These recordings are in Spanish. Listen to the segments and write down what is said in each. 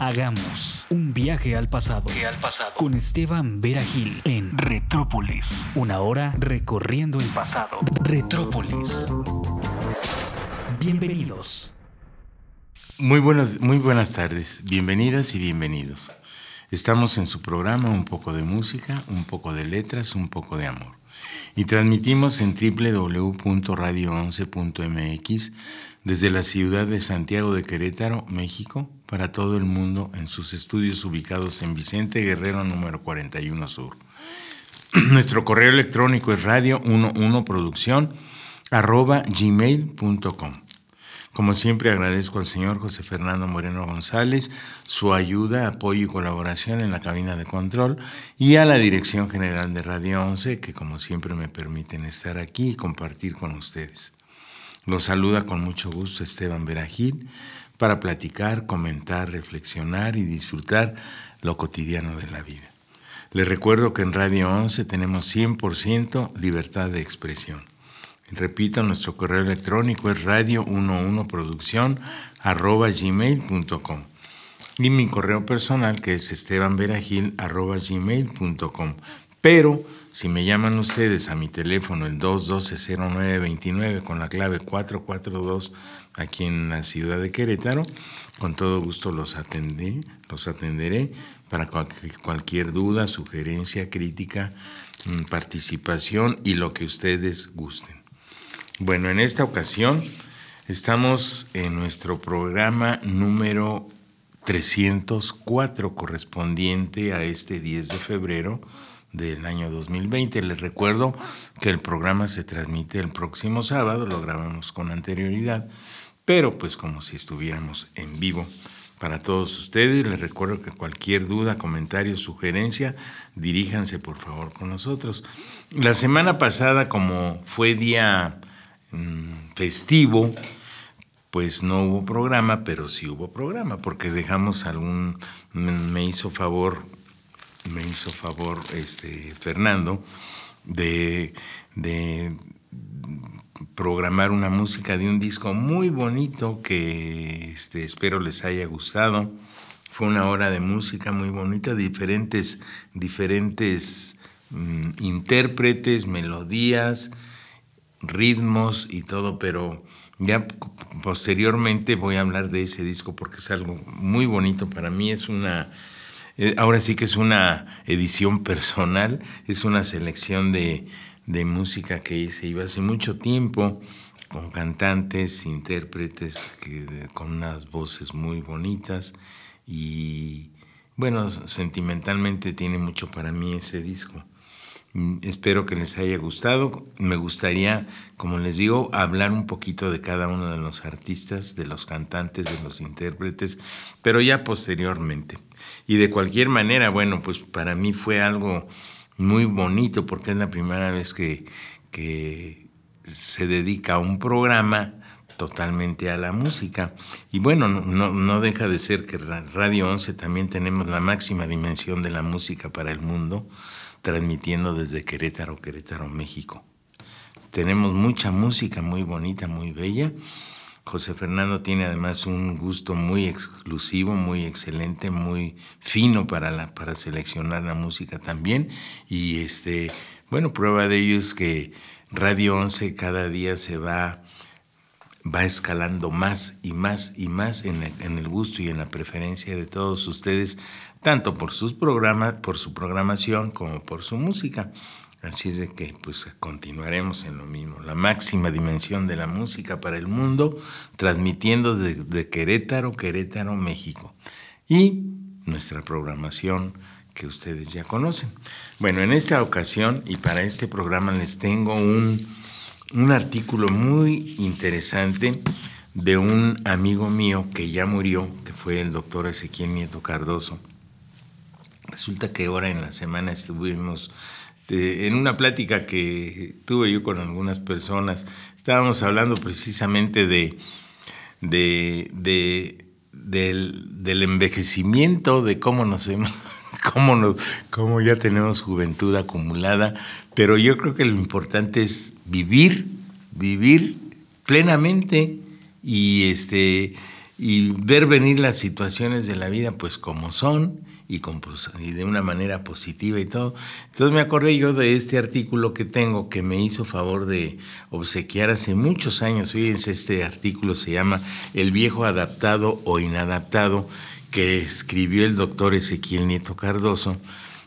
Hagamos un viaje al pasado. al pasado. Con Esteban Vera Gil en Retrópolis. Una hora recorriendo el pasado. Retrópolis. Bienvenidos. Muy buenas, muy buenas tardes, bienvenidas y bienvenidos. Estamos en su programa Un poco de música, un poco de letras, un poco de amor. Y transmitimos en www.radio11.mx desde la ciudad de Santiago de Querétaro, México, para todo el mundo en sus estudios ubicados en Vicente Guerrero número 41 Sur. Nuestro correo electrónico es radio11producción arroba gmail.com. Como siempre agradezco al señor José Fernando Moreno González su ayuda, apoyo y colaboración en la cabina de control y a la Dirección General de Radio 11 que como siempre me permiten estar aquí y compartir con ustedes. Los saluda con mucho gusto Esteban Veragil para platicar, comentar, reflexionar y disfrutar lo cotidiano de la vida. Les recuerdo que en Radio 11 tenemos 100% libertad de expresión. Repito, nuestro correo electrónico es radio11producción arroba gmail.com y mi correo personal que es estebanveragil arroba gmail.com. Pero si me llaman ustedes a mi teléfono el 212-0929 con la clave 442 aquí en la ciudad de Querétaro, con todo gusto los, atendé, los atenderé para cualquier duda, sugerencia, crítica, mm, participación y lo que ustedes gusten. Bueno, en esta ocasión estamos en nuestro programa número 304 correspondiente a este 10 de febrero del año 2020. Les recuerdo que el programa se transmite el próximo sábado, lo grabamos con anterioridad, pero pues como si estuviéramos en vivo. Para todos ustedes, les recuerdo que cualquier duda, comentario, sugerencia, diríjanse por favor con nosotros. La semana pasada, como fue día Mm, festivo, pues no hubo programa, pero sí hubo programa, porque dejamos algún, me hizo favor, me hizo favor este Fernando de, de programar una música de un disco muy bonito que este, espero les haya gustado. Fue una hora de música muy bonita, diferentes, diferentes mm, intérpretes, melodías, ritmos y todo, pero ya posteriormente voy a hablar de ese disco porque es algo muy bonito para mí, es una, eh, ahora sí que es una edición personal, es una selección de, música que hice, iba hace mucho tiempo con cantantes, intérpretes que, con unas voces muy bonitas y bueno, sentimentalmente tiene mucho para mí ese disco. Mm, espero que les haya gustado. Me gustaría, como les digo, hablar un poquito de cada uno de los artistas, de los cantantes, de los intérpretes, pero ya posteriormente. Y de cualquier manera, bueno, pues para mí fue algo muy bonito porque es la primera vez que, que se dedica a un programa totalmente a la música. Y bueno, no, no, deja de ser que Radio 11 también tenemos la máxima dimensión de la música para el mundo transmitiendo desde Querétaro, Querétaro, México. Tenemos mucha música muy bonita, muy bella. José Fernando tiene además un gusto muy exclusivo, muy excelente, muy fino para, para seleccionar la música también. Y este, bueno, prueba de ello es que Radio 11 cada día se va, va escalando más y más y más en en el gusto y en la preferencia de todos ustedes tanto por sus programas, por su programación como por su música. Así es de que pues continuaremos en lo mismo, la máxima dimensión de la música para el mundo, transmitiendo de, Querétaro, Querétaro, México. Y nuestra programación que ustedes ya conocen. Bueno, en esta ocasión y para este programa les tengo un, un artículo muy interesante de un amigo mío que ya murió, que fue el doctor Ezequiel Nieto Cardoso Resulta que ahora en la semana estuvimos en una plática que tuve yo con algunas personas, estábamos hablando precisamente de, de, del, envejecimiento, de cómo nos cómo, nos, cómo ya tenemos juventud acumulada, pero yo creo que lo importante es vivir, vivir plenamente y este y ver venir las situaciones de la vida pues como son y, y, de una manera positiva y todo. Entonces me acordé yo de este artículo que tengo que me hizo favor de obsequiar hace muchos años. Fíjense, este artículo se llama El viejo adaptado o inadaptado que escribió el doctor Ezequiel Nieto Cardoso.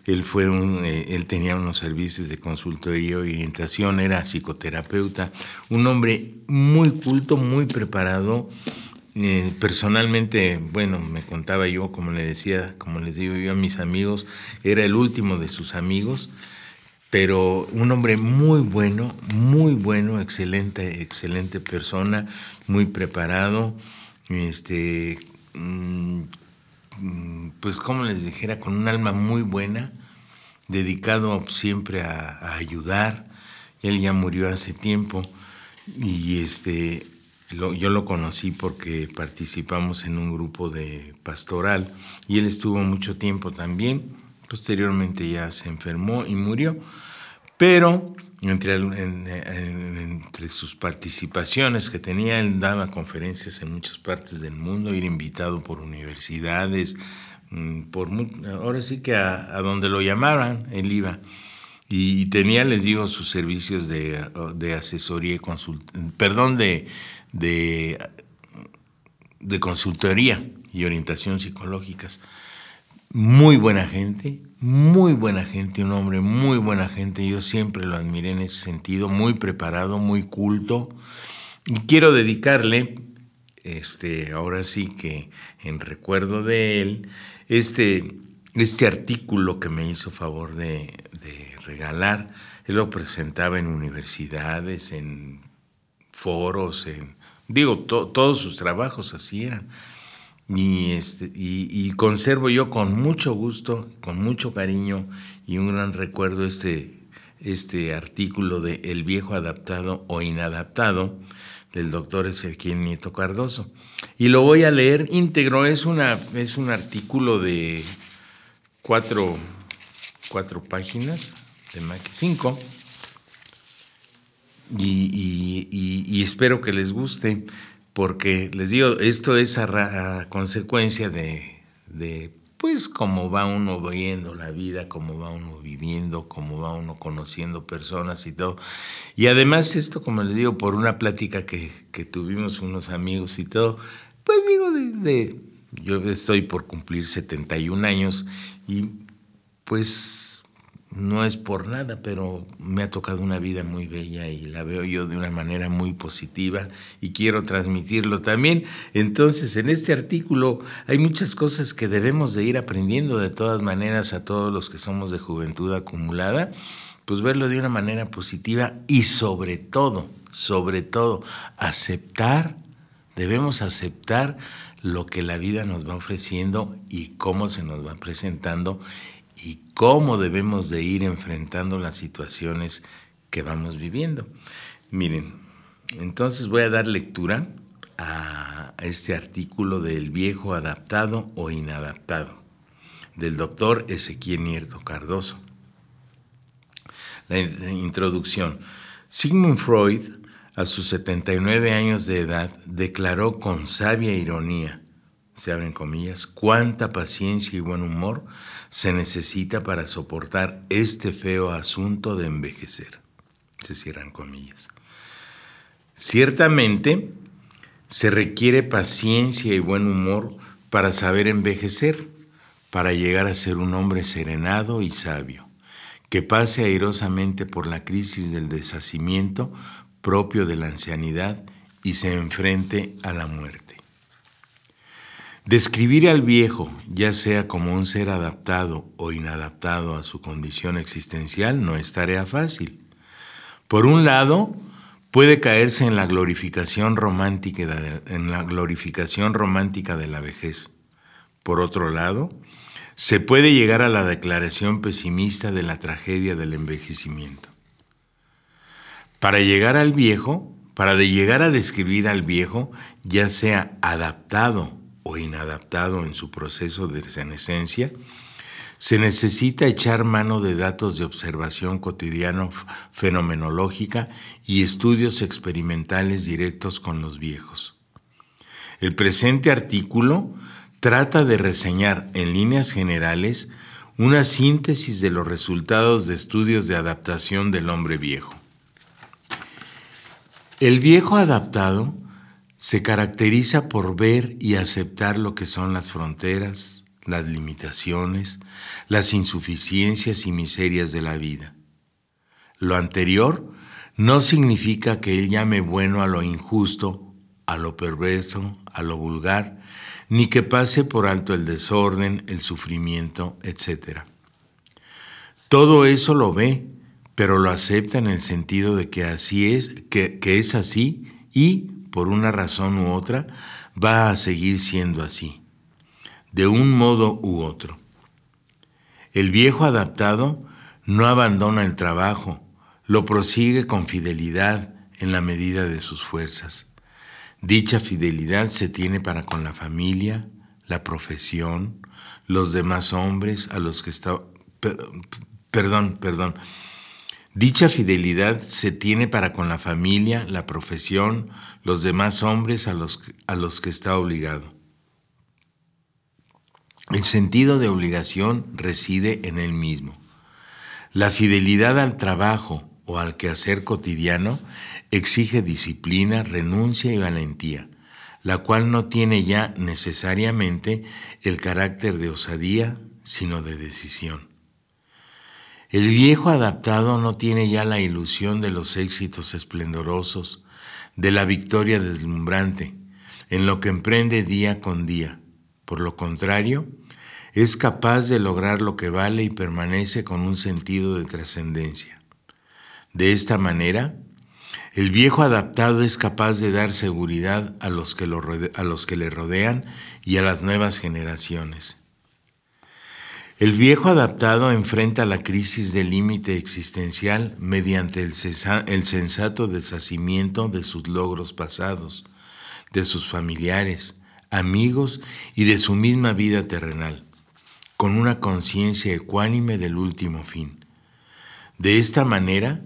Él, fue un, eh, él tenía unos servicios de consultoría y orientación, era psicoterapeuta, un hombre muy culto, muy preparado. Eh, personalmente, bueno, me contaba yo, como le decía, como les digo yo a mis amigos, era el último de sus amigos, pero un hombre muy bueno, muy bueno, excelente, excelente persona, muy preparado, este, mm, pues como les dijera, con un alma muy buena, dedicado siempre a, ayudar. Él ya murió hace tiempo y este, yo lo conocí porque participamos en un grupo de pastoral y él estuvo mucho tiempo también. Posteriormente ya se enfermó y murió, pero entre, entre sus participaciones que tenía, él daba conferencias en muchas partes del mundo, ir invitado por universidades, mm, por ahora sí que a, donde lo llamaran, él iba. Y tenía, les digo, sus servicios de, asesoría y perdón, de, de, de consultoría y orientación psicológicas. Muy buena gente, muy buena gente, un hombre muy buena gente, yo siempre lo admiré en ese sentido, muy preparado, muy culto. Y quiero dedicarle, este, ahora sí que en recuerdo de él, este, este artículo que me hizo favor de, regalar. Él lo presentaba en universidades, en foros, en, digo, todos sus trabajos así eran. Y, este, y, conservo yo con mucho gusto, con mucho cariño y un gran recuerdo este, este artículo de El viejo adaptado o inadaptado del doctor Ezequiel Nieto Cardoso. Y lo voy a leer íntegro, es, una, es un artículo de cuatro, cuatro páginas, de Mac 5, y, y espero que les guste porque les digo, esto es a, consecuencia de, de, pues, cómo va uno viendo la vida, cómo va uno viviendo, cómo va uno conociendo personas y todo. Y además esto, como les digo, por una plática que, que tuvimos unos amigos y todo, pues digo, de, yo estoy por cumplir 71 años y pues no es por nada, pero me ha tocado una vida muy bella y la veo yo de una manera muy positiva y quiero transmitirlo también. Entonces, en este artículo hay muchas cosas que debemos de ir aprendiendo de todas maneras a todos los que somos de juventud acumulada, pues verlo de una manera positiva y sobre todo, sobre todo, aceptar, debemos aceptar lo que la vida nos va ofreciendo y cómo se nos va presentando y cómo debemos de ir enfrentando las situaciones que vamos viviendo. Miren, entonces voy a dar lectura a este artículo del viejo adaptado o inadaptado del doctor Ezequiel Nierto Cardoso. La introducción. Sigmund Freud, a sus 79 años de edad, declaró con sabia ironía, se abren comillas, cuánta paciencia y buen humor se necesita para soportar este feo asunto de envejecer. Se cierran comillas. Ciertamente, se requiere paciencia y buen humor para saber envejecer, para llegar a ser un hombre serenado y sabio, que pase airosamente por la crisis del deshacimiento propio de la ancianidad y se enfrente a la muerte. Describir al viejo, ya sea como un ser adaptado o inadaptado a su condición existencial, no es tarea fácil. Por un lado, puede caerse en la glorificación romántica de, en la glorificación romántica de la vejez. Por otro lado, se puede llegar a la declaración pesimista de la tragedia del envejecimiento. Para llegar al viejo, para de llegar a describir al viejo, ya sea adaptado o inadaptado en su proceso de senescencia, se necesita echar mano de datos de observación cotidiano fenomenológica y estudios experimentales directos con los viejos. El presente artículo trata de reseñar en líneas generales una síntesis de los resultados de estudios de adaptación del hombre viejo. El viejo adaptado se caracteriza por ver y aceptar lo que son las fronteras, las limitaciones, las insuficiencias y miserias de la vida. Lo anterior no significa que él llame bueno a lo injusto, a lo perverso, a lo vulgar, ni que pase por alto el desorden, el sufrimiento, etc. Todo eso lo ve, pero lo acepta en el sentido de que así es, que, que es así y, por una razón u otra, va a seguir siendo así de un modo u otro. El viejo adaptado no abandona el trabajo, lo prosigue con fidelidad en la medida de sus fuerzas. Dicha fidelidad se tiene para con la familia, la profesión, los demás hombres a los que está... Perdón, perdón. Dicha fidelidad se tiene para con la familia, la profesión, los demás hombres a los, que está obligado. El sentido de obligación reside en él mismo. La fidelidad al trabajo o al quehacer cotidiano exige disciplina, renuncia y valentía, la cual no tiene ya necesariamente el carácter de osadía, sino de decisión. El viejo adaptado no tiene ya la ilusión de los éxitos esplendorosos, de la victoria deslumbrante, en lo que emprende día con día. Por lo contrario, es capaz de lograr lo que vale y permanece con un sentido de trascendencia. De esta manera, el viejo adaptado es capaz de dar seguridad a los, que a los que le rodean y a las nuevas generaciones. El viejo adaptado enfrenta la crisis del límite existencial mediante el, sensato deshacimiento de sus logros pasados, de sus familiares, amigos y de su misma vida terrenal con una conciencia ecuánime del último fin. De esta manera,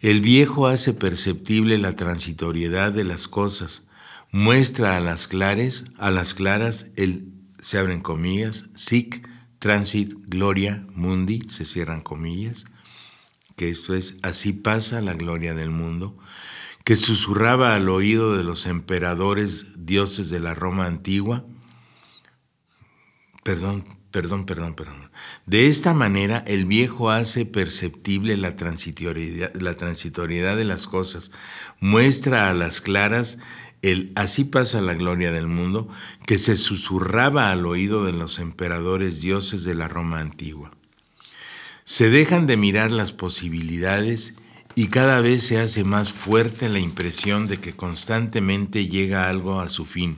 el viejo hace perceptible la transitoriedad de las cosas, muestra a las clares, a las claras el se abren comillas, sic transit gloria mundi, se cierran comillas, que esto es así pasa la gloria del mundo, que susurraba al oído de los emperadores dioses de la Roma antigua, perdón, Perdón, perdón, perdón. De esta manera, el viejo hace perceptible la transitoriedad, la transitoriedad de las cosas, muestra a las claras el así pasa la gloria del mundo que se susurraba al oído de los emperadores dioses de la Roma antigua. Se dejan de mirar las posibilidades y cada vez se hace más fuerte la impresión de que constantemente llega algo a su fin.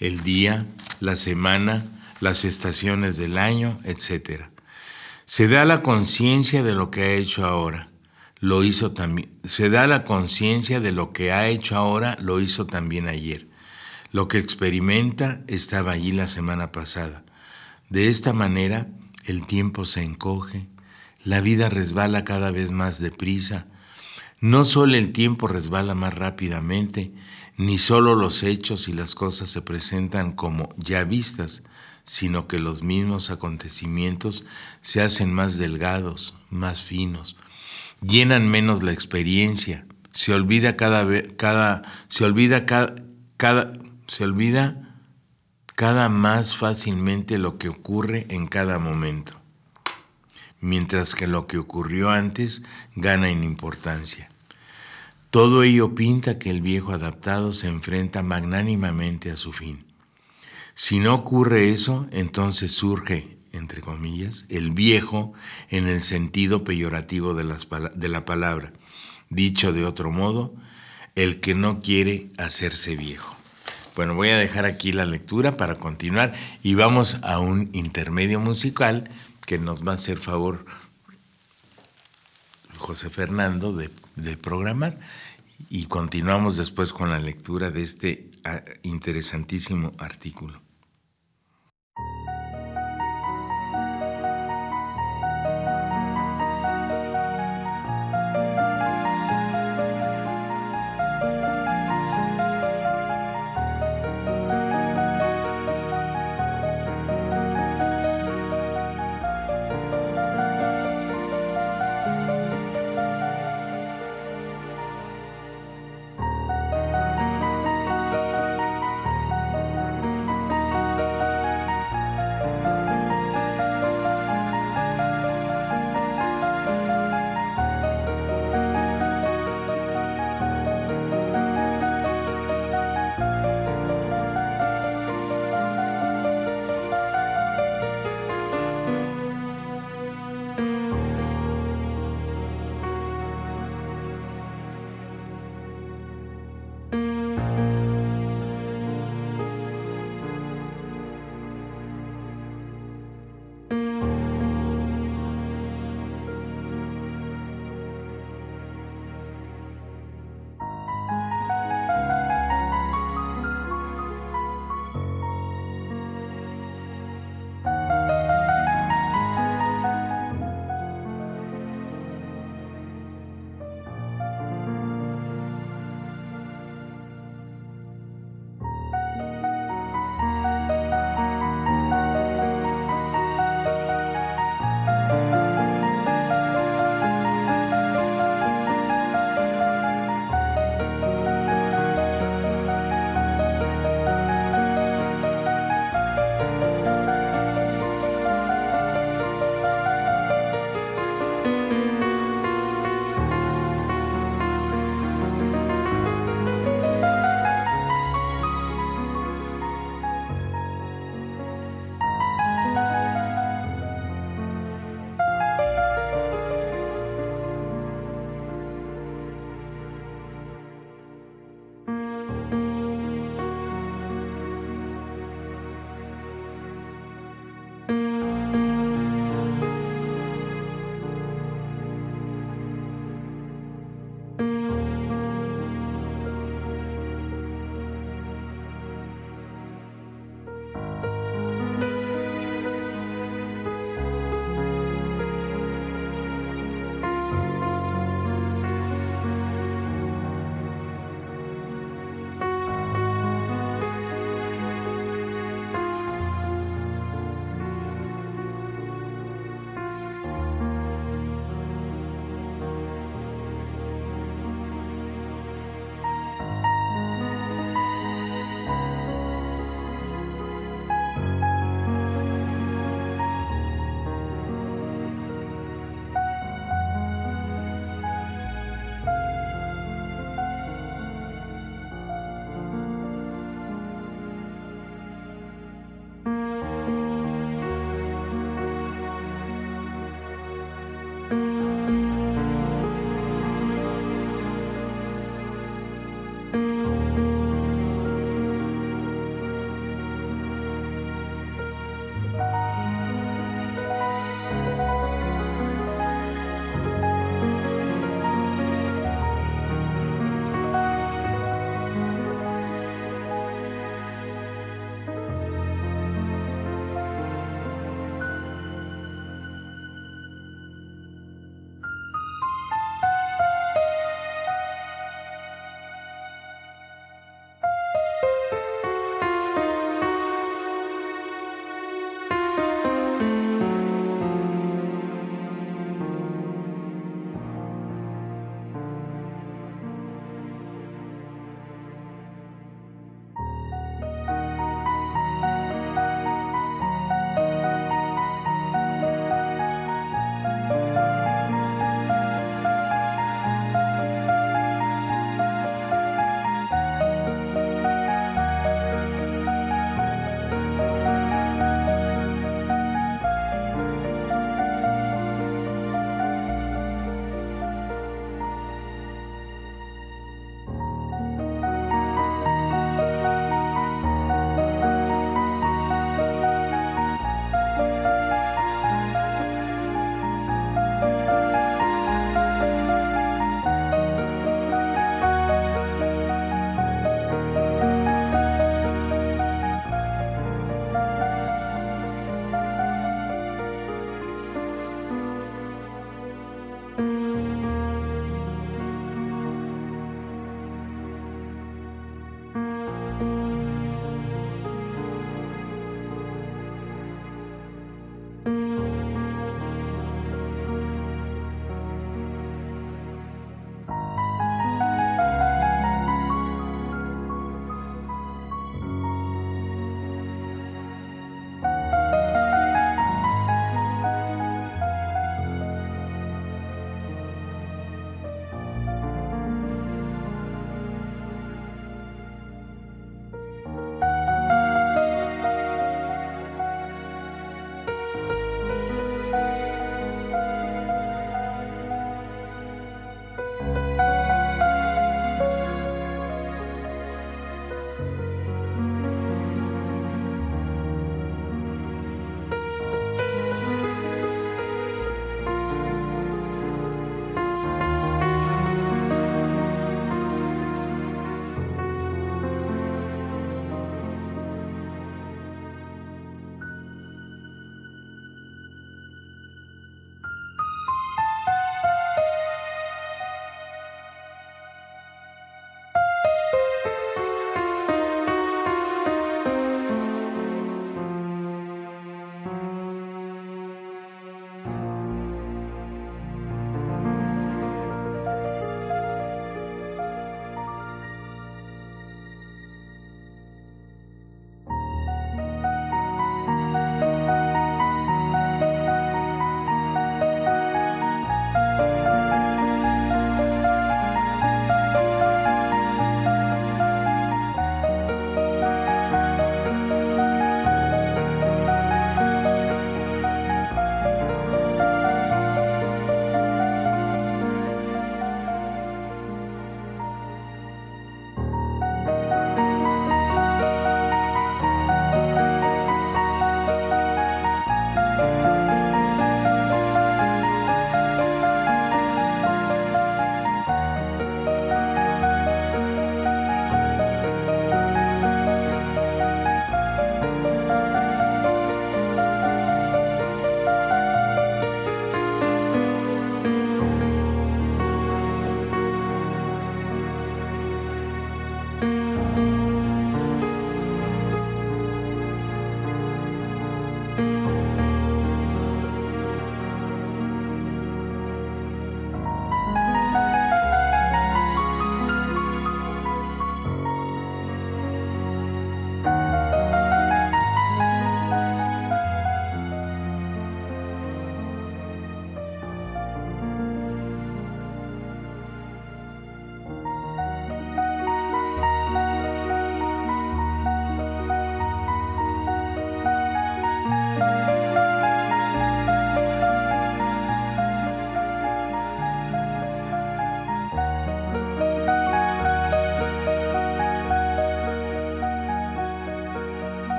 El día, la semana, las estaciones del año, etc. Se da la conciencia de lo que ha hecho ahora. Lo hizo también. Se da la conciencia de lo que ha hecho ahora, lo hizo también ayer. Lo que experimenta estaba allí la semana pasada. De esta manera, el tiempo se encoge, la vida resbala cada vez más deprisa. No solo el tiempo resbala más rápidamente, ni solo los hechos y las cosas se presentan como ya vistas, sino que los mismos acontecimientos se hacen más delgados, más finos, llenan menos la experiencia, se olvida cada cada se olvida cada, cada se olvida cada más fácilmente lo que ocurre en cada momento, mientras que lo que ocurrió antes gana en importancia. Todo ello pinta que el viejo adaptado se enfrenta magnánimamente a su fin. Si no ocurre eso, entonces surge, entre comillas, el viejo en el sentido peyorativo de, las, de la palabra. Dicho de otro modo, el que no quiere hacerse viejo. Bueno, voy a dejar aquí la lectura para continuar y vamos a un intermedio musical que nos va a hacer favor José Fernando de, de programar y continuamos después con la lectura de este ah, interesantísimo artículo.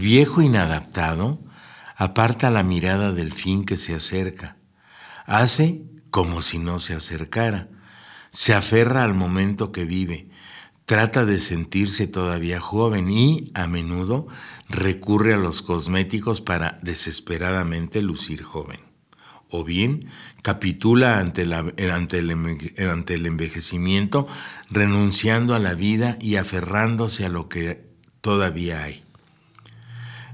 Viejo inadaptado aparta la mirada del fin que se acerca, hace como si no se acercara, se aferra al momento que vive, trata de sentirse todavía joven y, a menudo, recurre a los cosméticos para desesperadamente lucir joven. O bien, capitula ante, ante, el, ante el envejecimiento, renunciando a la vida y aferrándose a lo que todavía hay.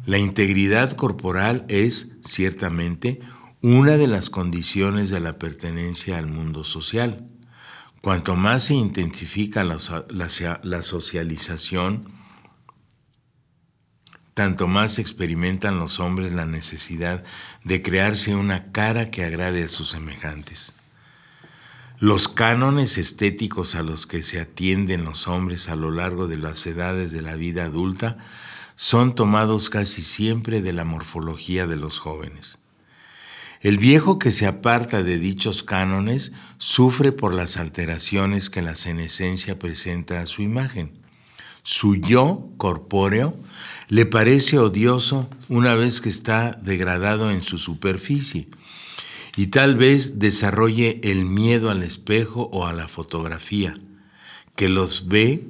La integridad corporal es, ciertamente, una de las condiciones de la pertenencia al mundo social. Cuanto más se intensifica la, socialización, tanto más experimentan los hombres la necesidad de crearse una cara que agrade a sus semejantes. Los cánones estéticos a los que se atienden los hombres a lo largo de las edades de la vida adulta son tomados casi siempre de la morfología de los jóvenes. El viejo que se aparta de dichos cánones sufre por las alteraciones que la senescencia presenta a su imagen. Su yo corpóreo le parece odioso una vez que está degradado en su superficie y tal vez desarrolle el miedo al espejo o a la fotografía, que los ve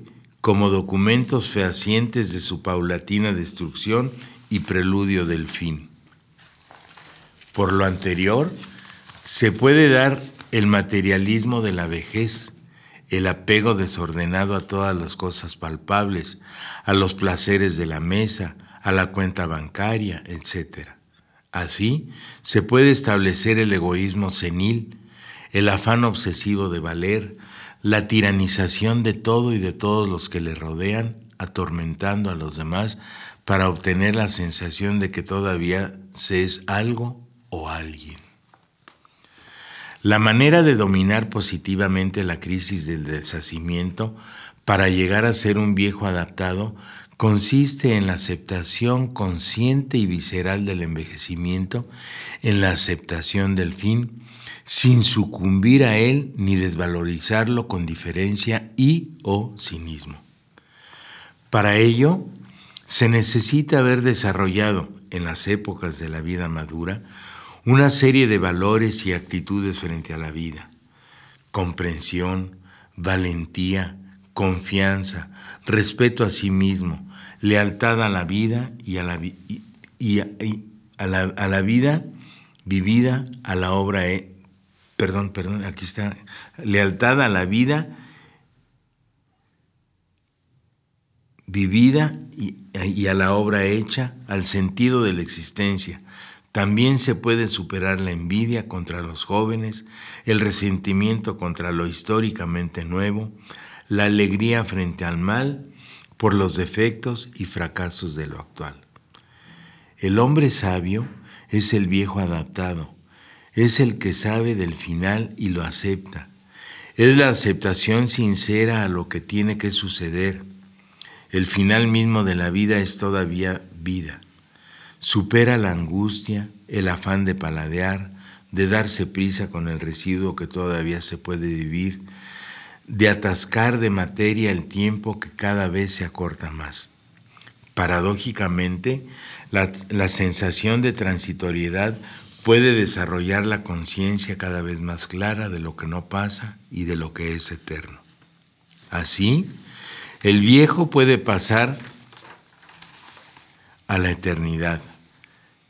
como documentos fehacientes de su paulatina destrucción y preludio del fin. Por lo anterior, se puede dar el materialismo de la vejez, el apego desordenado a todas las cosas palpables, a los placeres de la mesa, a la cuenta bancaria, etc. Así, se puede establecer el egoísmo senil, el afán obsesivo de valer, la tiranización de todo y de todos los que le rodean, atormentando a los demás para obtener la sensación de que todavía se es algo o alguien. La manera de dominar positivamente la crisis del deshacimiento para llegar a ser un viejo adaptado consiste en la aceptación consciente y visceral del envejecimiento, en la aceptación del fin, sin sucumbir a él ni desvalorizarlo con diferencia y o cinismo. Para ello, se necesita haber desarrollado en las épocas de la vida madura una serie de valores y actitudes frente a la vida. Comprensión, valentía, confianza, respeto a sí mismo, lealtad a la vida y a la, la, vida vivida, a la obra perdón, perdón, aquí está, lealtad a la vida vivida y, y, a la obra hecha, al sentido de la existencia. También se puede superar la envidia contra los jóvenes, el resentimiento contra lo históricamente nuevo, la alegría frente al mal por los defectos y fracasos de lo actual. El hombre sabio es el viejo adaptado, es el que sabe del final y lo acepta. Es la aceptación sincera a lo que tiene que suceder. El final mismo de la vida es todavía vida. Supera la angustia, el afán de paladear, de darse prisa con el residuo que todavía se puede vivir, de atascar de materia el tiempo que cada vez se acorta más. Paradójicamente, la, la sensación de transitoriedad puede desarrollar la conciencia cada vez más clara de lo que no pasa y de lo que es eterno. Así, el viejo puede pasar a la eternidad.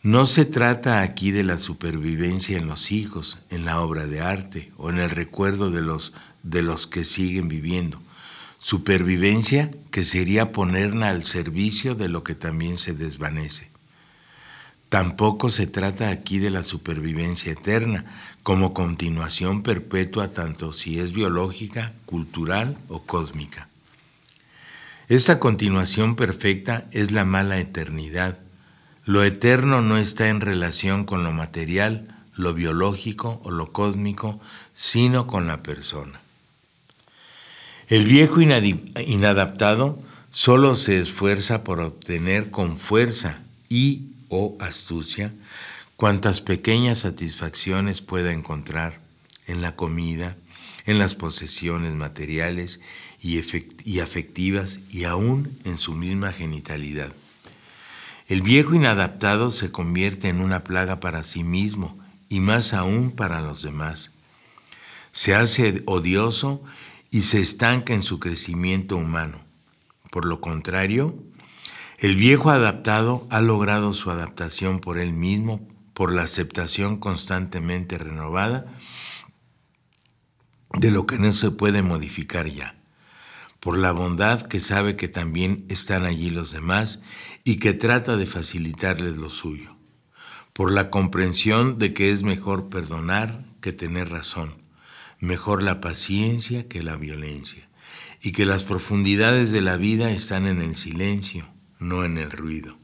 No se trata aquí de la supervivencia en los hijos, en la obra de arte o en el recuerdo de los, de los que siguen viviendo. Supervivencia que sería ponerla al servicio de lo que también se desvanece. Tampoco se trata aquí de la supervivencia eterna, como continuación perpetua tanto si es biológica, cultural o cósmica. Esta continuación perfecta es la mala eternidad. Lo eterno no está en relación con lo material, lo biológico o lo cósmico, sino con la persona. El viejo inadaptado solo se esfuerza por obtener con fuerza y o astucia cuantas pequeñas satisfacciones pueda encontrar en la comida, en las posesiones materiales y, afectivas y aún en su misma genitalidad. El viejo inadaptado se convierte en una plaga para sí mismo y más aún para los demás. Se hace odioso y se estanca en su crecimiento humano. Por lo contrario, el viejo adaptado ha logrado su adaptación por él mismo, por la aceptación constantemente renovada de lo que no se puede modificar ya, por la bondad que sabe que también están allí los demás y que trata de facilitarles lo suyo, por la comprensión de que es mejor perdonar que tener razón, mejor la paciencia que la violencia, y que las profundidades de la vida están en el silencio, no en el ruido.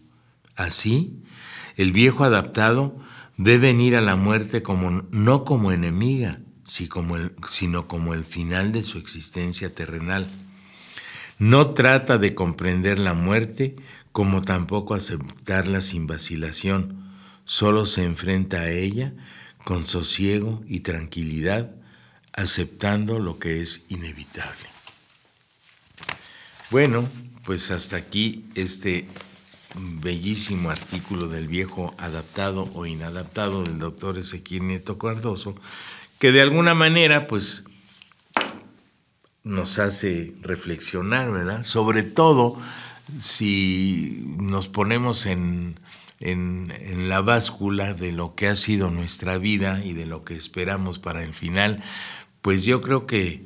Así, el viejo adaptado ve venir a la muerte como, no como enemiga, sino como el final de su existencia terrenal. No trata de comprender la muerte como tampoco aceptarla sin vacilación, solo se enfrenta a ella con sosiego y tranquilidad, aceptando lo que es inevitable. Bueno, pues hasta aquí este bellísimo artículo del viejo adaptado o inadaptado del doctor Ezequiel Nieto Cardoso, que de alguna manera pues nos hace reflexionar, ¿verdad? Sobre todo si nos ponemos en, en, en, la báscula de lo que ha sido nuestra vida y de lo que esperamos para el final, pues yo creo que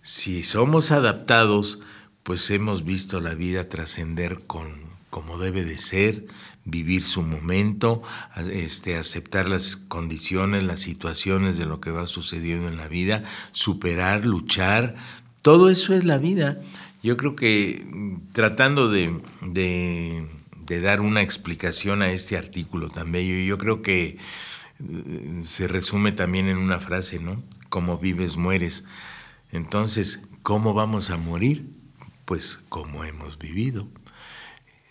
si somos adaptados, pues hemos visto la vida trascender con como debe de ser, vivir su momento, este, aceptar las condiciones, las situaciones de lo que va sucediendo en la vida, superar, luchar, todo eso es la vida. Yo creo que mm, tratando de, de, de dar una explicación a este artículo tan bello, yo creo que mm, se resume también en una frase, ¿no? Como vives, mueres. Entonces, ¿cómo vamos a morir? Pues como hemos vivido.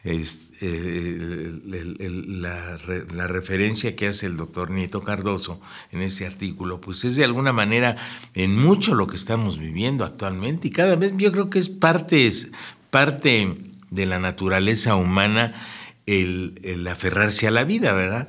Es, eh, la, la, referencia que hace el doctor Nieto Cardoso en ese artículo, pues es de alguna manera en mucho lo que estamos viviendo actualmente y cada vez yo creo que es parte, es parte de la naturaleza humana el, aferrarse a la vida, ¿verdad?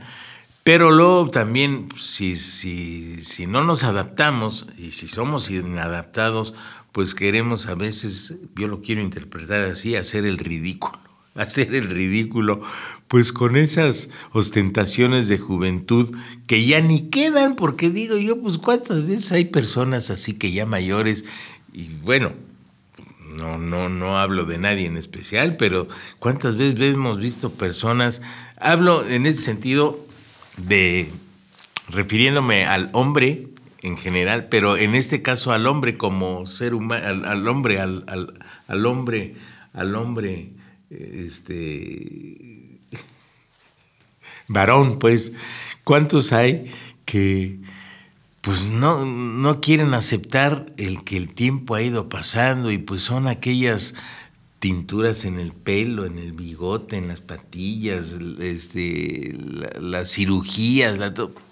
Pero luego también, si, si, si no nos adaptamos y si somos inadaptados, pues queremos a veces, yo lo quiero interpretar así, hacer el ridículo, hacer el ridículo, pues con esas ostentaciones de juventud que ya ni quedan, porque digo yo, pues cuántas veces hay personas así que ya mayores, y bueno, no, no, no hablo de nadie en especial, pero ¿cuántas veces hemos visto personas? Hablo en ese sentido de refiriéndome al hombre en general, pero en este caso al hombre como ser humano, al, hombre, al, al, hombre, al hombre, este varón, pues, ¿cuántos hay que pues no, no quieren aceptar el que el tiempo ha ido pasando y pues son aquellas tinturas en el pelo, en el bigote, en las patillas, este, las cirugías,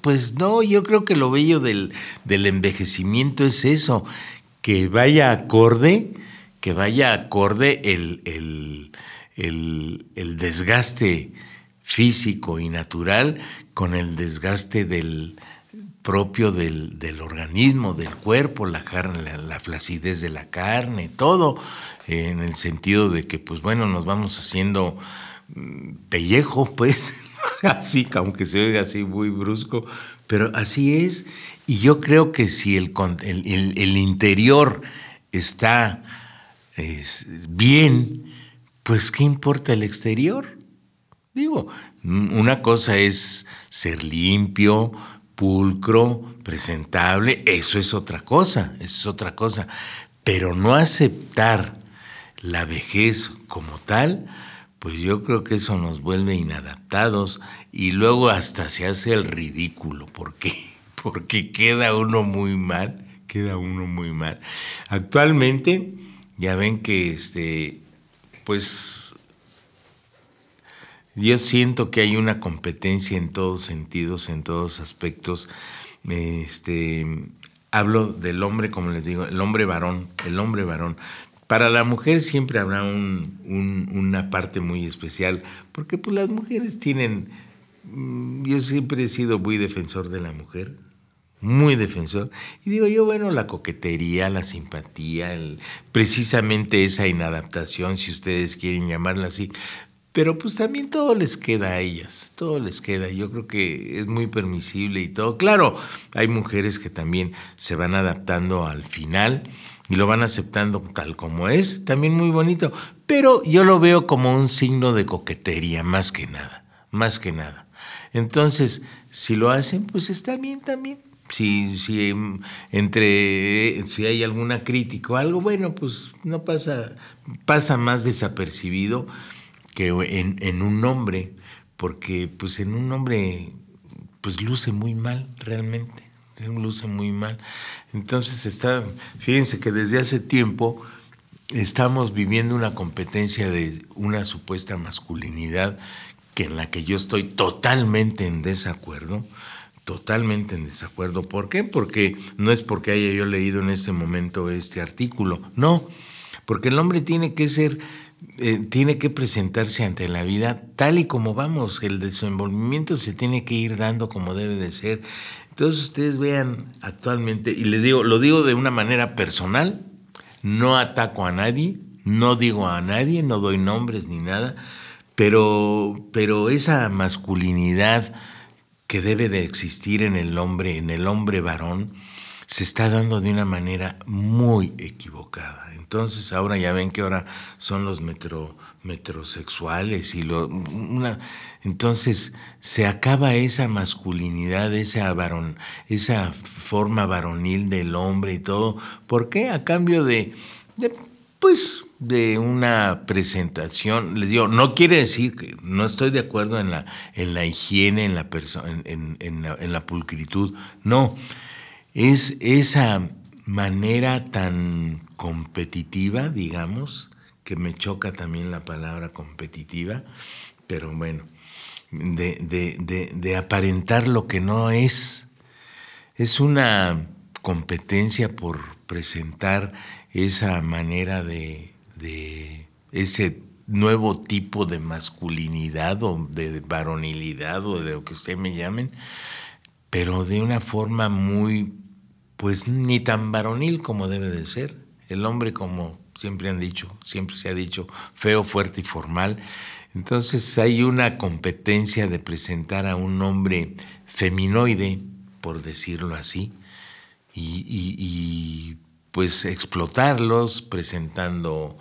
pues no, yo creo que lo bello del, envejecimiento es eso, que vaya acorde, que vaya acorde el, el desgaste físico y natural con el desgaste del, propio del, organismo, del cuerpo, la, carne, la, flacidez de la carne, todo, en el sentido de que, pues bueno, nos vamos haciendo mm, pellejo, pues, así, aunque se oiga así muy brusco, pero así es. Y yo creo que si el, el, interior está bien, pues ¿qué importa el exterior? Digo, una cosa es ser limpio, pulcro, presentable, eso es otra cosa, eso es otra cosa. Pero no aceptar la vejez como tal, pues yo creo que eso nos vuelve inadaptados y luego hasta se hace el ridículo. ¿Por qué? Porque queda uno muy mal, queda uno muy mal. Actualmente, ya ven que este, pues yo siento que hay una competencia en todos sentidos, en todos aspectos. Este, hablo del hombre, como les digo, el hombre varón, el hombre varón. Para la mujer siempre habrá una parte muy especial, porque pues las mujeres tienen, mm, yo siempre he sido muy defensor de la mujer, muy defensor. Y digo yo, bueno, la coquetería, la simpatía, precisamente esa inadaptación, si ustedes quieren llamarla así, pero pues también todo les queda a ellas, todo les queda. Yo creo que es muy permisible y todo. Claro, hay mujeres que también se van adaptando al final y lo van aceptando tal como es, también muy bonito. Pero yo lo veo como un signo de coquetería, más que nada, más que nada. Entonces, si lo hacen, pues está bien también. Si, si entre si hay alguna crítica o algo, bueno, pues no pasa, pasa más desapercibido que en, un nombre, porque pues en un nombre pues luce muy mal realmente, luce muy mal. Entonces está, fíjense que desde hace tiempo estamos viviendo una competencia de una supuesta masculinidad que en la que yo estoy totalmente en desacuerdo, totalmente en desacuerdo. ¿Por qué? Porque no es porque haya yo leído en este momento este artículo, no, porque el hombre tiene que ser eh, tiene que presentarse ante la vida tal y como vamos, el desenvolvimiento se tiene que ir dando como debe de ser. Entonces ustedes vean actualmente, y les digo, lo digo de una manera personal, no ataco a nadie, no digo a nadie, no doy nombres ni nada, pero, pero esa masculinidad que debe de existir en el hombre, en el hombre varón, se está dando de una manera muy equivocada. Entonces ahora ya ven que ahora son los metro, metrosexuales y lo, una, entonces se acaba esa masculinidad, esa, varón, esa forma varonil del hombre y todo. ¿Por qué? A cambio de, pues de una presentación, les digo, no quiere decir que no estoy de acuerdo en la, en la higiene, en la, en, en la pulcritud, no, es esa manera tan competitiva, digamos, que me choca también la palabra competitiva, pero bueno, de, aparentar lo que no es. Es una competencia por presentar esa manera de, de ese nuevo tipo de masculinidad o de varonilidad o de lo que usted me llamen, pero de una forma muy pues ni tan varonil como debe de ser. El hombre, como siempre han dicho, siempre se ha dicho, feo, fuerte y formal. Entonces hay una competencia de presentar a un hombre feminoide, por decirlo así, y, pues explotarlos presentando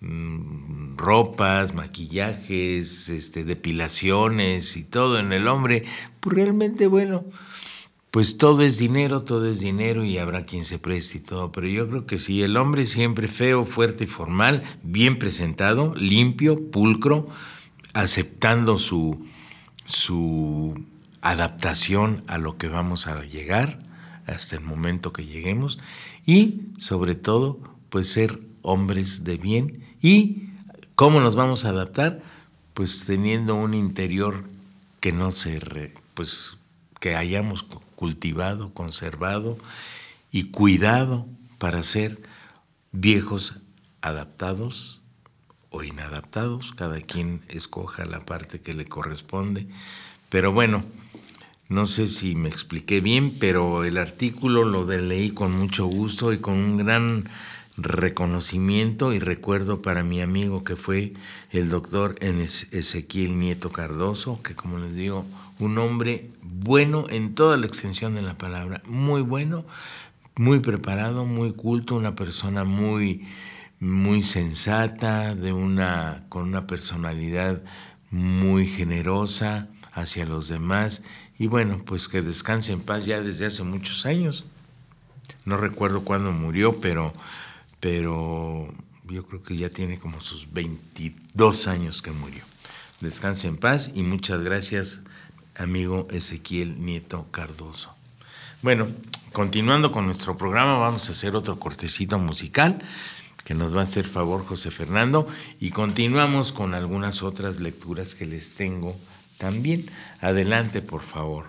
mm, ropas, maquillajes, este, depilaciones y todo en el hombre, pues realmente bueno, pues todo es dinero, todo es dinero y habrá quien se preste y todo, pero yo creo que si el hombre siempre feo, fuerte y formal, bien presentado, limpio, pulcro, aceptando su, su adaptación a lo que vamos a llegar hasta el momento que lleguemos y sobre todo pues ser hombres de bien. Y cómo nos vamos a adaptar pues teniendo un interior que no se pues que hayamos cultivado, conservado y cuidado para ser viejos adaptados o inadaptados, cada quien escoja la parte que le corresponde. Pero bueno, no sé si me expliqué bien, pero el artículo lo leí con mucho gusto y con un gran reconocimiento y recuerdo para mi amigo que fue el doctor Ezequiel Nieto Cardoso, que como les digo, un hombre bueno en toda la extensión de la palabra, muy bueno, muy preparado, muy culto, una persona muy muy sensata, de una con una personalidad muy generosa hacia los demás y bueno, pues que descanse en paz ya desde hace muchos años. No recuerdo cuándo murió, pero pero yo creo que ya tiene como sus 22 años que murió. Descanse en paz y muchas gracias amigo Ezequiel Nieto Cardoso. Bueno, continuando con nuestro programa, vamos a hacer otro cortecito musical que nos va a hacer favor José Fernando y continuamos con algunas otras lecturas que les tengo también. Adelante, por favor.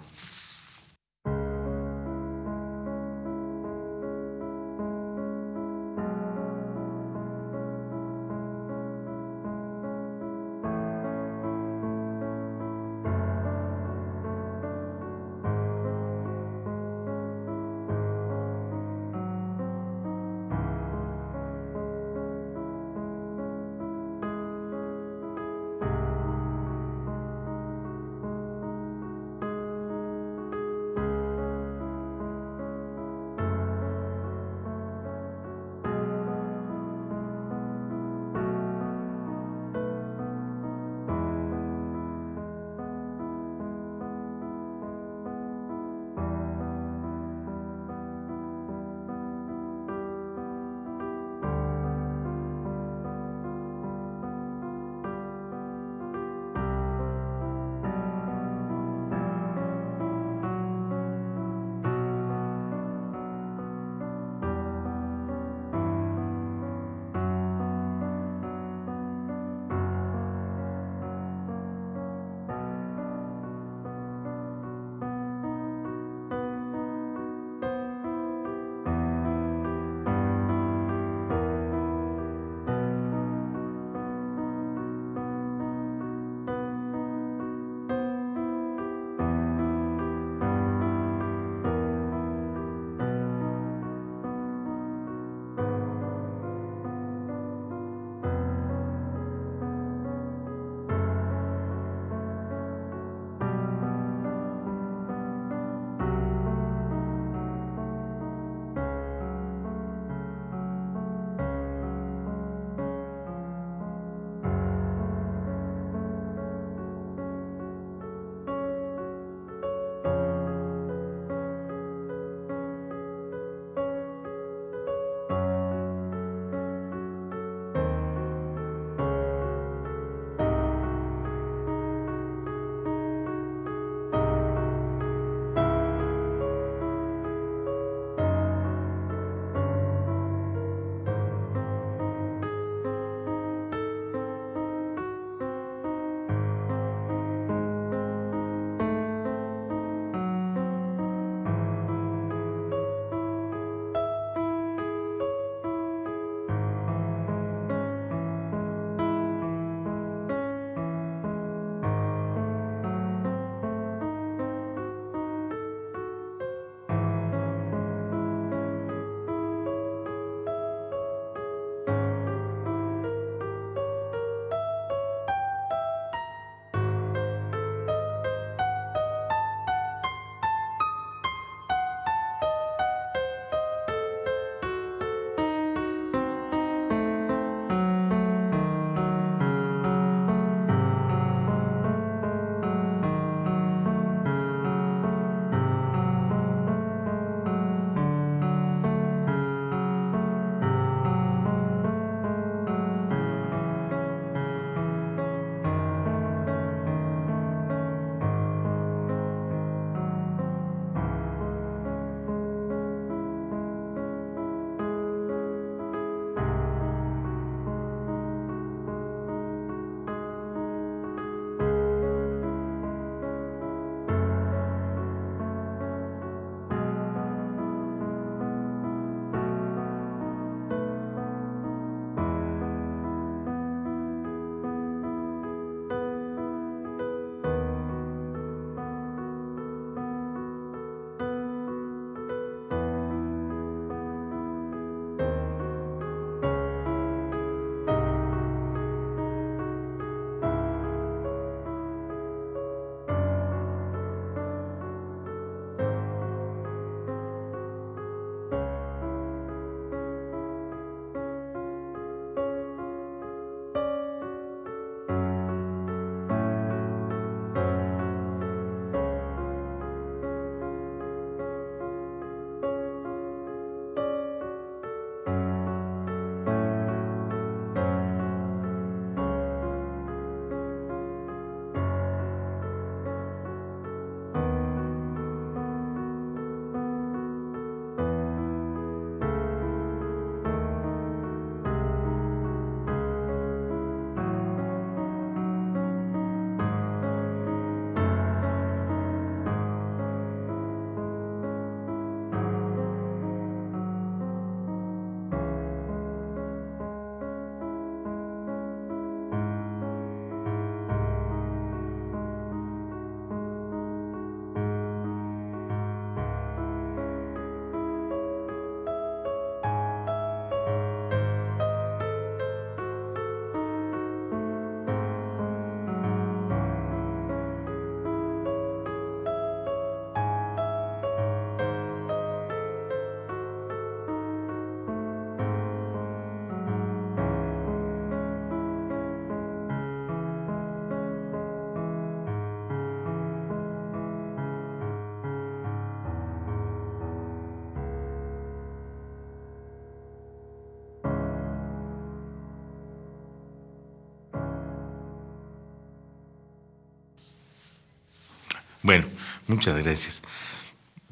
Bueno, muchas gracias.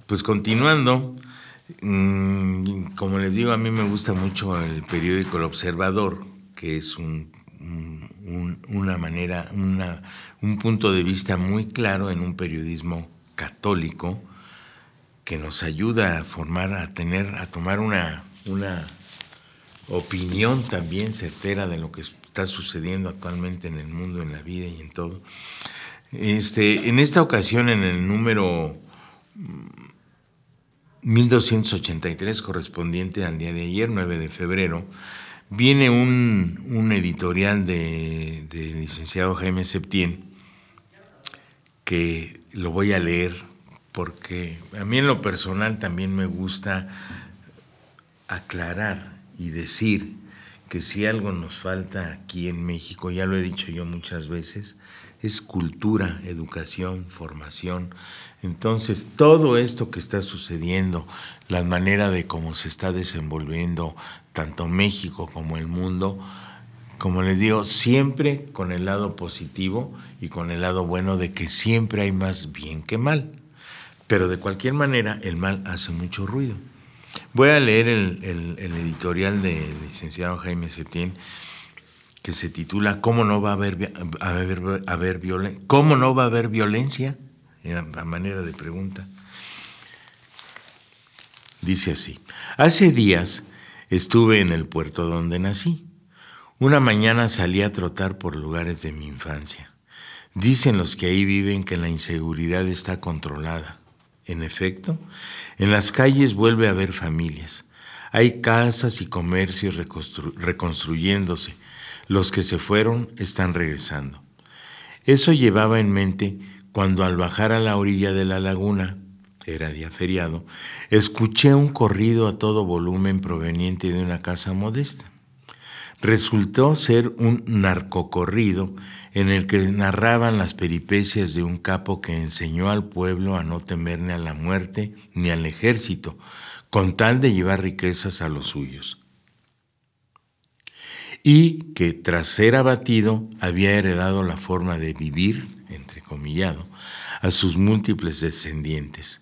Pues continuando, mm, como les digo, a mí me gusta mucho el periódico El Observador, que es un, una manera, una, un punto de vista muy claro en un periodismo católico que nos ayuda a formar, a tener, a tomar una, una opinión también certera de lo que está sucediendo actualmente en el mundo, en la vida y en todo. Este, en esta ocasión, en el número 1283, correspondiente al día de ayer, 9 de febrero, viene un, editorial del de licenciado Jaime Septién, que lo voy a leer porque a mí en lo personal también me gusta aclarar y decir que si algo nos falta aquí en México, ya lo he dicho yo muchas veces, es cultura, educación, formación. Entonces, todo esto que está sucediendo, la manera de cómo se está desenvolviendo tanto México como el mundo, como les digo, siempre con el lado positivo y con el lado bueno de que siempre hay más bien que mal. Pero de cualquier manera, el mal hace mucho ruido. Voy a leer el, editorial del licenciado Jaime Septién que se titula ¿Cómo no va a haber, violencia? ¿Cómo no va a haber violencia? A manera de pregunta. Dice así, hace días estuve en el puerto donde nací. Una mañana salí a trotar por lugares de mi infancia. Dicen los que ahí viven que la inseguridad está controlada. En efecto, en las calles vuelve a haber familias. Hay casas y comercios reconstruyéndose, los que se fueron están regresando. Eso llevaba en mente cuando al bajar a la orilla de la laguna, era día feriado, escuché un corrido a todo volumen proveniente de una casa modesta. Resultó ser un narcocorrido en el que narraban las peripecias de un capo que enseñó al pueblo a no temer ni a la muerte ni al ejército, con tal de llevar riquezas a los suyos y que tras ser abatido había heredado la forma de vivir, entrecomillado, a sus múltiples descendientes.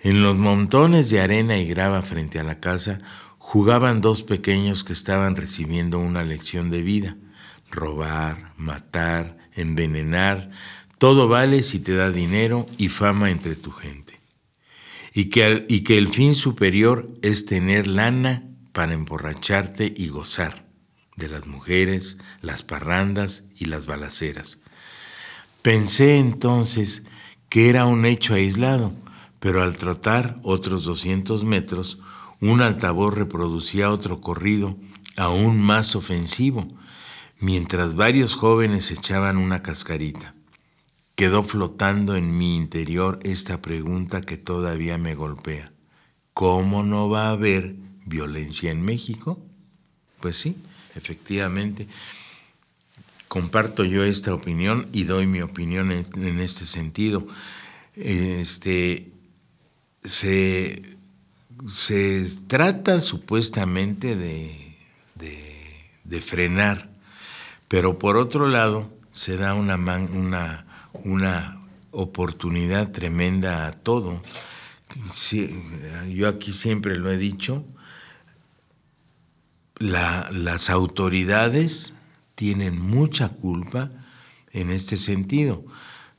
En los montones de arena y grava frente a la casa jugaban dos pequeños que estaban recibiendo una lección de vida. Robar, matar, envenenar, todo vale si te da dinero y fama entre tu gente. Y que, y que el fin superior es tener lana para emborracharte y gozar de las mujeres, las parrandas y las balaceras. Pensé entonces que era un hecho aislado, pero al trotar otros 200 metros, un altavoz reproducía otro corrido aún más ofensivo, mientras varios jóvenes echaban una cascarita. Quedó flotando en mi interior esta pregunta que todavía me golpea. ¿Cómo no va a haber violencia en México? Pues sí, efectivamente. Comparto yo esta opinión y doy mi opinión en, este sentido. Este, se, trata supuestamente de, de, frenar, pero por otro lado se da una, una, una oportunidad tremenda a todo. yo aquí siempre lo he dicho, las autoridades tienen mucha culpa en este sentido,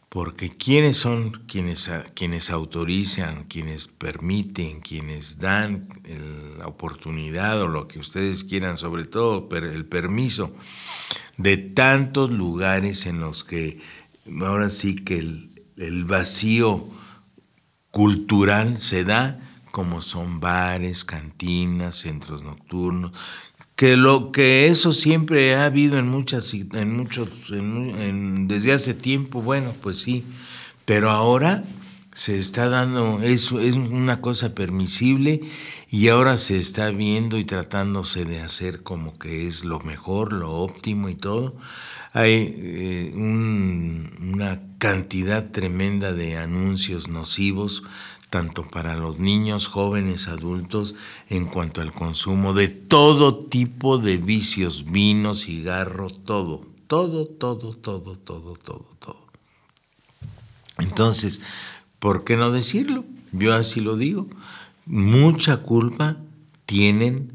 porque ¿quiénes son quienes, quienes autorizan, quienes permiten, quienes dan la oportunidad o lo que ustedes quieran, sobre todo el permiso de tantos lugares en los que ahora sí que el, el vacío cultural se da, como son bares, cantinas, centros nocturnos, que lo que eso siempre ha habido en muchas en muchos desde hace tiempo bueno pues sí pero ahora se está dando eso es una cosa permisible y ahora se está viendo y tratándose de hacer como que es lo mejor lo óptimo y todo. Hay eh, una cantidad tremenda de anuncios nocivos tanto para los niños, jóvenes, adultos, en cuanto al consumo de todo tipo de vicios, vino, cigarro, todo, todo, todo, todo, todo, todo, todo. Entonces, ¿por qué no decirlo? Yo así lo digo. Mucha culpa tienen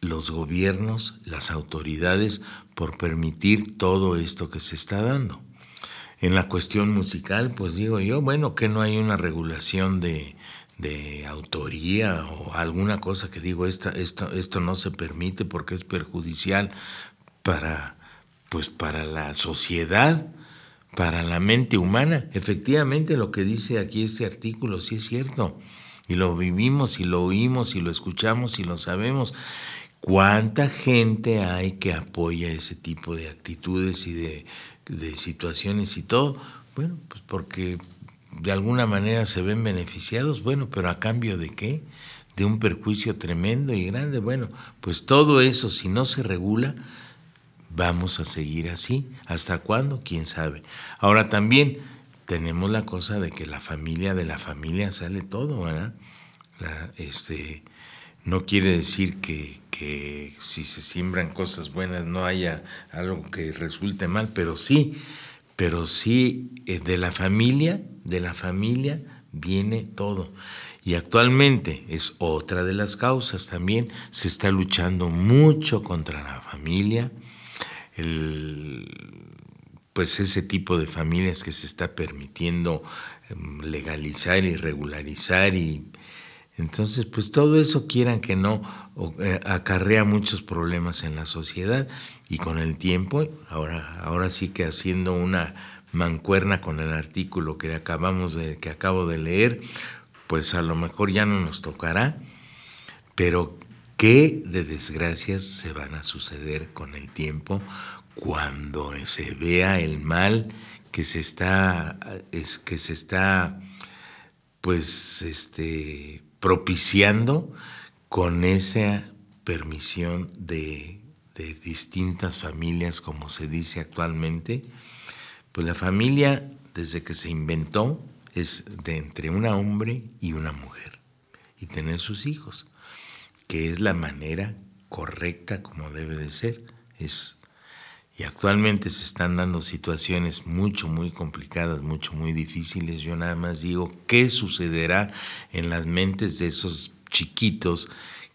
los gobiernos, las autoridades, por permitir todo esto que se está dando. En la cuestión musical, pues digo yo, bueno, que no hay una regulación de, de autoría o alguna cosa que digo, esta, esto, esto no se permite porque es perjudicial para, pues para la sociedad, para la mente humana. Efectivamente, lo que dice aquí este artículo sí es cierto. Y lo vivimos y lo oímos y lo escuchamos y lo sabemos. ¿Cuánta gente hay que apoya ese tipo de actitudes y de, de situaciones y todo? Bueno, pues porque de alguna manera se ven beneficiados, bueno, pero a cambio de qué? De un perjuicio tremendo y grande. Bueno, pues todo eso, si no se regula, vamos a seguir así. ¿Hasta cuándo? ¿Quién sabe? Ahora también tenemos la cosa de que la familia de la familia sale todo, ¿verdad? este, no quiere decir que, que si se siembran cosas buenas no haya algo que resulte mal, pero sí, pero sí eh, de la familia, de la familia viene todo. Y actualmente es otra de las causas también, se está luchando mucho contra la familia, pues ese tipo de familias que se está permitiendo em, legalizar y regularizar y entonces pues todo eso quieran que no eh, acarrea muchos problemas en la sociedad y con el tiempo, ahora, ahora sí que haciendo una mancuerna con el artículo que acabamos de, que acabo de leer, pues a lo mejor ya no nos tocará, pero qué de desgracias se van a suceder con el tiempo cuando se vea el mal que se está, es, que se está pues este propiciando con esa permisión de de distintas familias, como se dice actualmente, pues la familia, desde que se inventó, es de entre un hombre y una mujer, y tener sus hijos, que es la manera correcta como debe de ser. Es, y actualmente se están dando situaciones mucho, muy complicadas, mucho, muy difíciles. Yo nada más digo, ¿qué sucederá en las mentes de esos chiquitos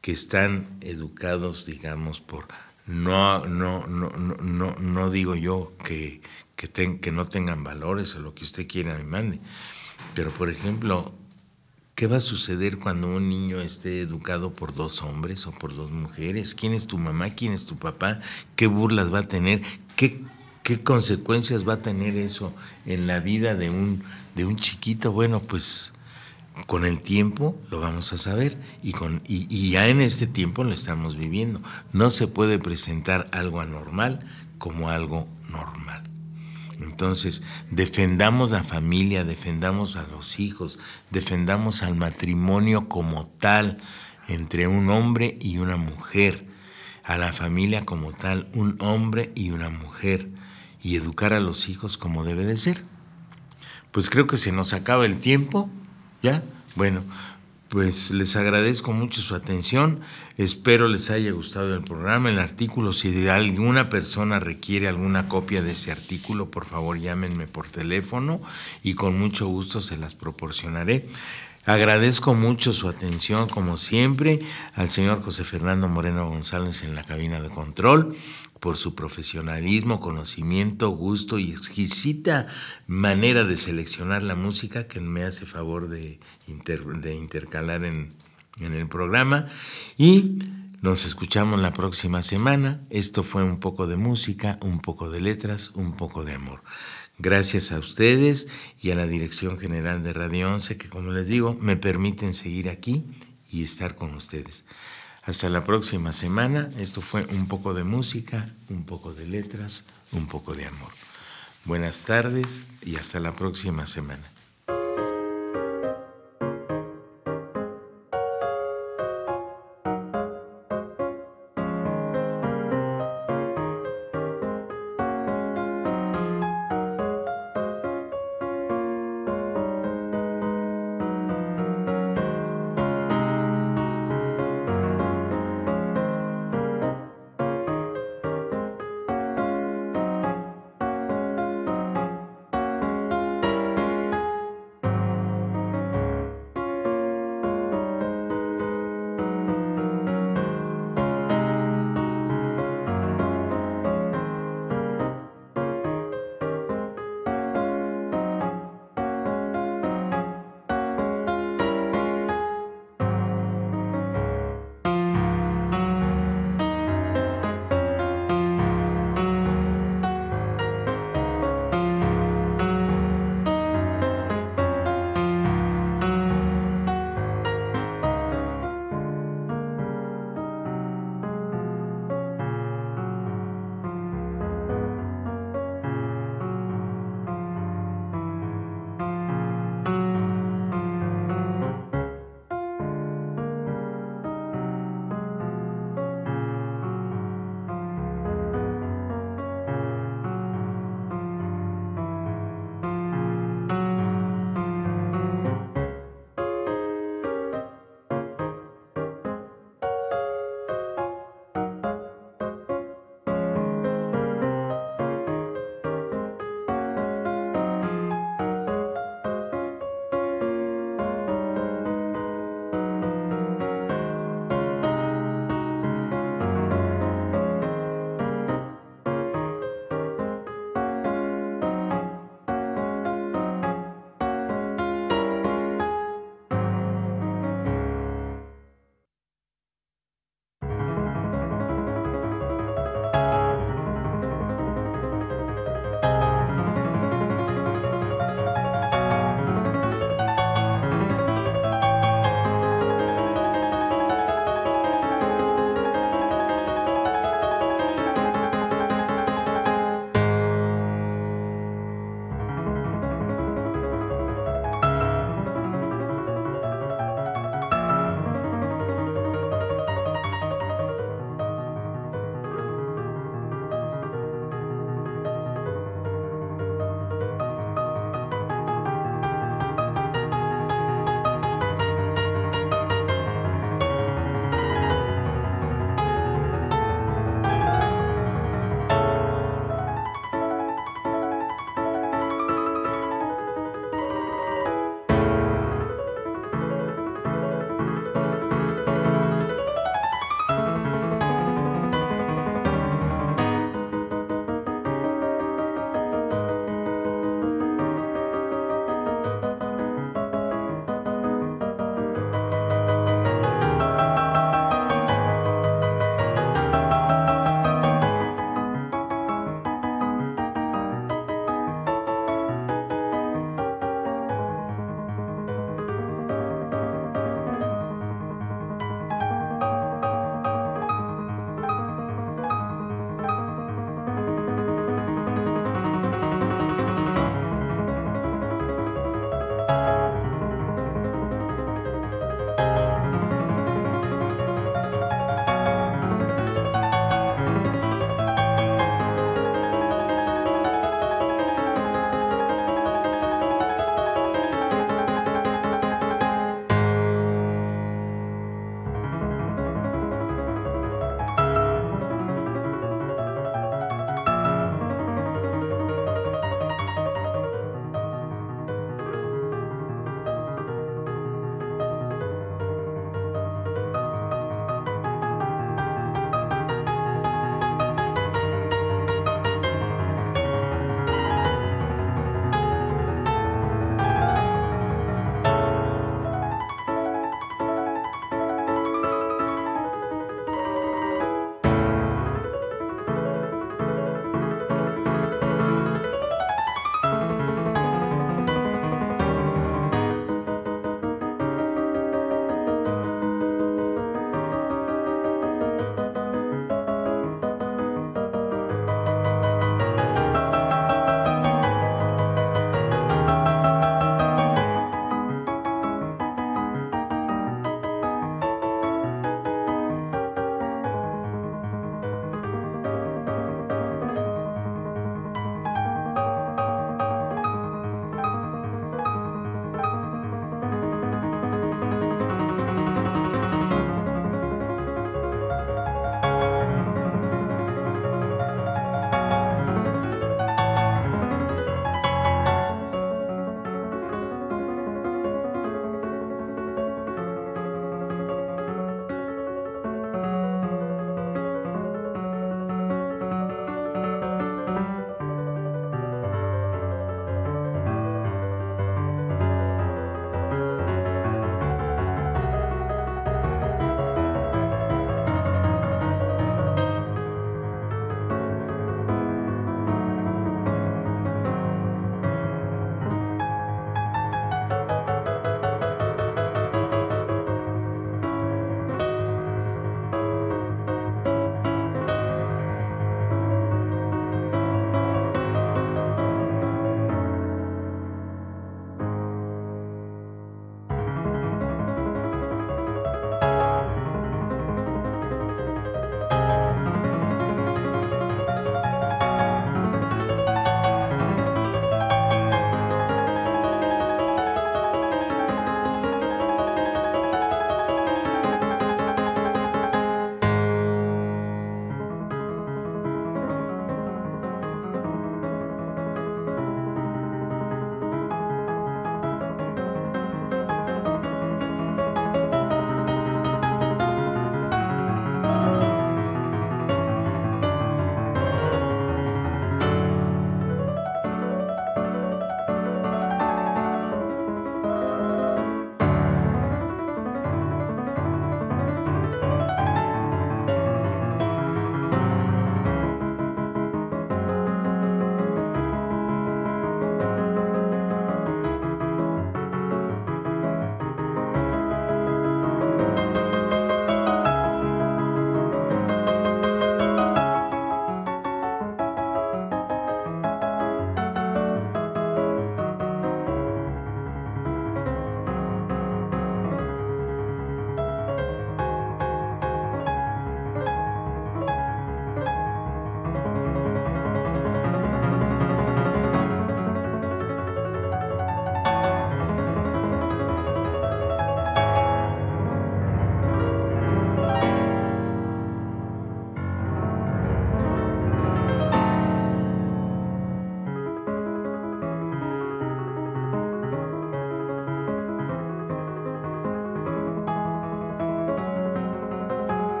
que están educados, digamos, por no, no, no, no, no digo yo que, que, que no tengan valores o lo que usted quiera me mande. Pero, por ejemplo, ¿qué va a suceder cuando un niño esté educado por dos hombres o por dos mujeres? ¿Quién es tu mamá? ¿Quién es tu papá? ¿Qué burlas va a tener? ¿Qué, qué consecuencias va a tener eso en la vida de un, de un chiquito? Bueno, pues con el tiempo lo vamos a saber y, con, y, ya en este tiempo lo estamos viviendo. No se puede presentar algo anormal como algo normal. Entonces, defendamos la familia, defendamos a los hijos, defendamos al matrimonio como tal, entre un hombre y una mujer, a la familia como tal, un hombre y una mujer, y educar a los hijos como debe de ser. Pues creo que se nos acaba el tiempo. ¿Ya? Bueno, pues les agradezco mucho su atención. Espero les haya gustado el programa, el artículo. Si alguna persona requiere alguna copia de ese artículo, por favor llámenme por teléfono y con mucho gusto se las proporcionaré. Agradezco mucho su atención, como siempre, al señor José Fernando Moreno González en la cabina de control por su profesionalismo, conocimiento, gusto y exquisita manera de seleccionar la música que me hace favor de, intercalar en, en el programa. Y nos escuchamos la próxima semana. Esto fue un poco de música, un poco de letras, un poco de amor. Gracias a ustedes y a la Dirección General de Radio 11 que, como les digo, me permiten seguir aquí y estar con ustedes. Hasta la próxima semana. Esto fue un poco de música, un poco de letras, un poco de amor. Buenas tardes y hasta la próxima semana.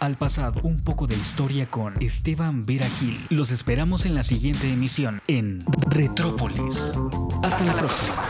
Al pasado, un poco de historia con Esteban Vera Gil. Los esperamos en la siguiente emisión en Retrópolis. Hasta la próxima.